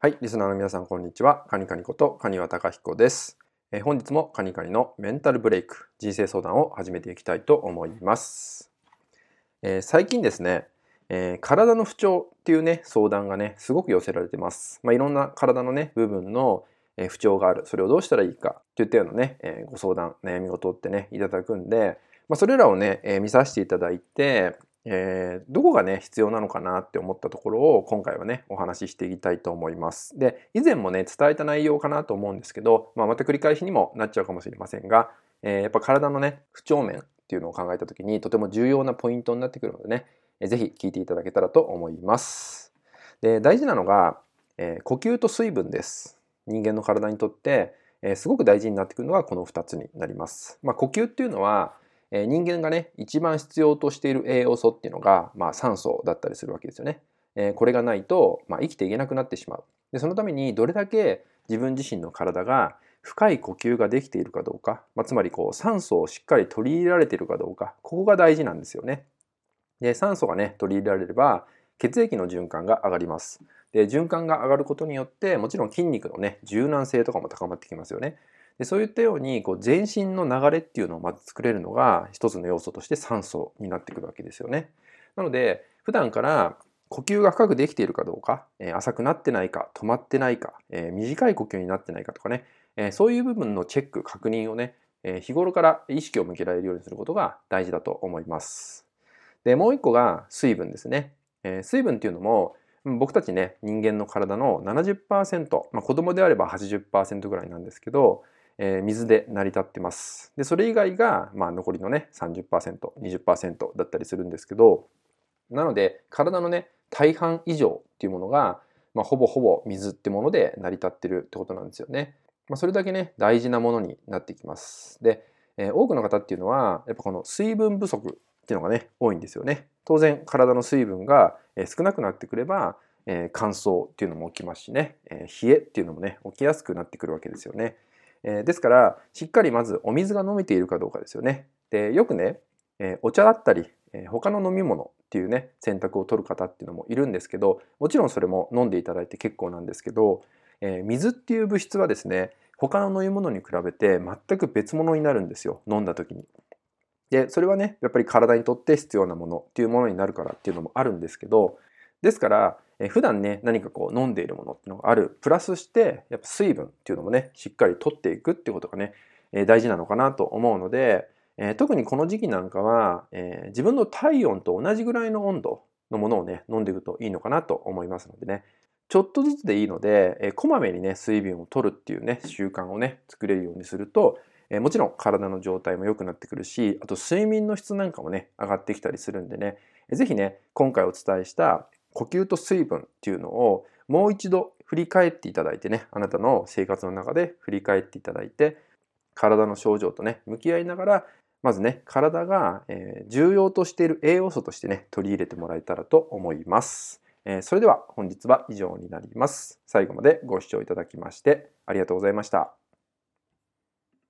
はい、リスナーの皆さん、こんにちは。カニカニことカニワタカヒコです。え、本日もカニカニのメンタルブレイク、人生相談を始めていきたいと思います。えー、最近ですね、えー、体の不調っていうね、相談がね、すごく寄せられてます。まあ、いろんな体のね、部分の不調がある。それをどうしたらいいかといったようなね、えご相談、悩み事ってね、いただくんで、まあ、それらをね、え見させていただいて、えー、どこがね必要なのかなって思ったところを今回はねお話ししていきたいと思います。で以前もね伝えた内容かなと思うんですけど、まあ、また繰り返しにもなっちゃうかもしれませんが、えー、やっぱ体のね不調面っていうのを考えた時にとても重要なポイントになってくるのでね、えー、聞いていただけたらと思います。で大事なのが、えー、呼吸と水分です。人間の体にとって、え、すごく大事になってくるのがこの2つになります。まあ、呼吸っていうのはえー、人間がね一番必要としている栄養素っていうのが、まあ、酸素だったりするわけですよね。えー、これがないと、まあ、生きていけなくなってしまう。でそのためにどれだけ自分自身の体が深い呼吸ができているかどうか、まあ、つまりこう酸素をしっかり取り入れられているかどうかここが大事なんですよね。で酸素がね取り入れられれば血液の循環が上がります。で循環が上がることによってもちろん筋肉のね柔軟性とかも高まってきますよね。でそういったようにこう全身の流れっていうのをまず作れるのが一つの要素として酸素になってくるわけですよね。なので普段から呼吸が深くできているかどうか、え、浅くなってないか止まってないか、え、短い呼吸になってないかとかね、え、そういう部分のチェック確認をね、え日頃から意識を向けられるようにすることが大事だと思います。でもう一個が水分ですね。え水分っていうのも僕たちね人間の体の70%、まあ、子供であれば80%ぐらいなんですけどえー、水で成り立ってます。でそれ以外が、まあ、残りのね 30%20% だったりするんですけどなので体のね大半以上っていうものが、まあ、ほぼほぼ水ってもので成り立ってるってことなんですよね。まあ、それだけね大事なものになってきます。で、えー、多くの方っていうのはやっぱこの水分不足っていうのがね多いんですよね。当然体の水分が少なくなってくれば、え、乾燥っていうのも起きますしね、え、冷えっていうのもね起きやすくなってくるわけですよね。え、ですからしっかりまずお水が飲めているかどうかですよね。でよくね、え、お茶だったり、えー、他の飲み物っていうね選択を取る方っていうのもいるんですけどもちろんそれも飲んでいただいて結構なんですけど、え、水っていう物質はですね他の飲み物に比べて全く別物になるんですよ飲んだ時に。でそれはねやっぱり体にとって必要なものっていうものになるからっていうのもあるんですけどですからえ普段ね何かこう飲んでいるものっていうのがある。プラスしてやっぱ水分っていうのもねしっかりとっていくっていうことがね、え大事なのかなと思うので、え特にこの時期なんかは、え自分の体温と同じぐらいの温度のものをね飲んでいくといいのかなと思いますのでね。ちょっとずつでいいので、えこまめにね水分を取るっていうね習慣をね作れるようにするとえもちろん体の状態も良くなってくるしあと睡眠の質なんかもね上がってきたりするんでね是非ね今回お伝えした呼吸と水分っていうのをもう一度振り返っていただいてねあなたの生活の中で振り返っていただいて体の症状とね向き合いながらまずね体が、え重要としている栄養素としてね取り入れてもらえたらと思います、えそれでは本日は以上になります。最後までご視聴いただきましてありがとうございました。